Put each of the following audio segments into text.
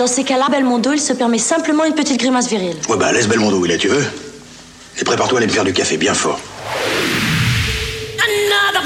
Dans ces cas-là, Belmondo, il se permet simplement une petite grimace virile. Ouais, bah laisse Belmondo où il est, tu veux. Et prépare-toi à aller me faire du café bien fort. Another.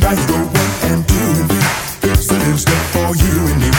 Now you go one and two and three. It's an instant for you and me.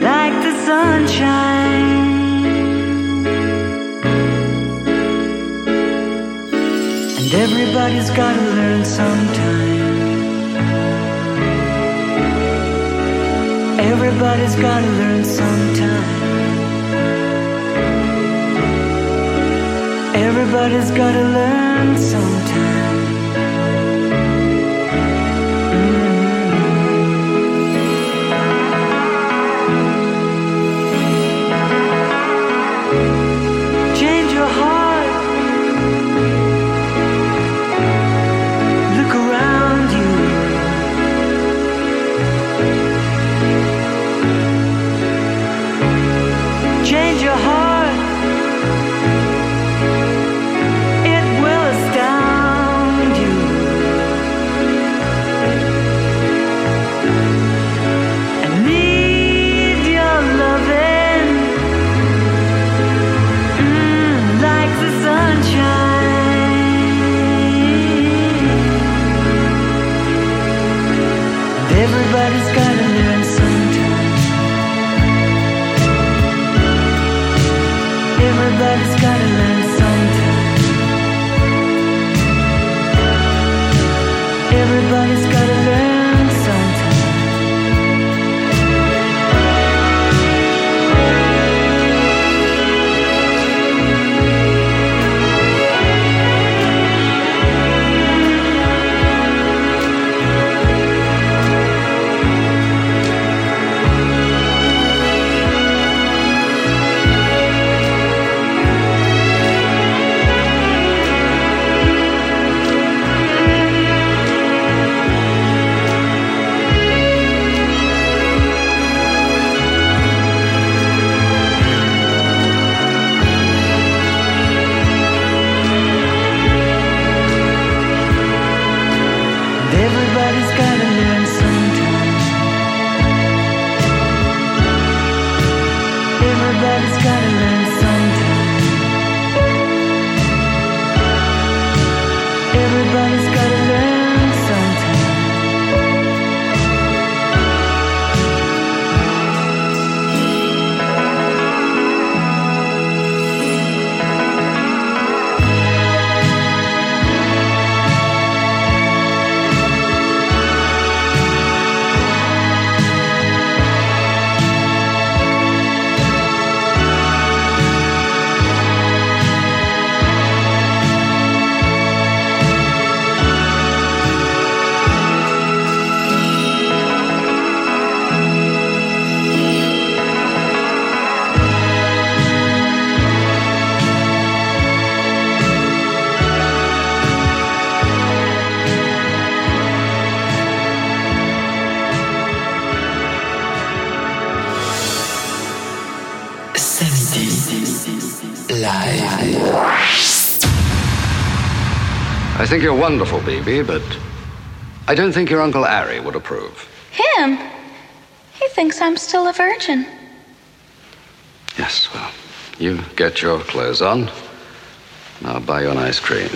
like the sunshine, and everybody's gotta learn sometime. Everybody's gotta learn sometime. Everybody's gotta learn sometime. Think you're wonderful, BB, but I don't think your Uncle Ari would approve. Him? He thinks I'm still a virgin. Yes, well, you get your clothes on. I'll buy you an ice cream.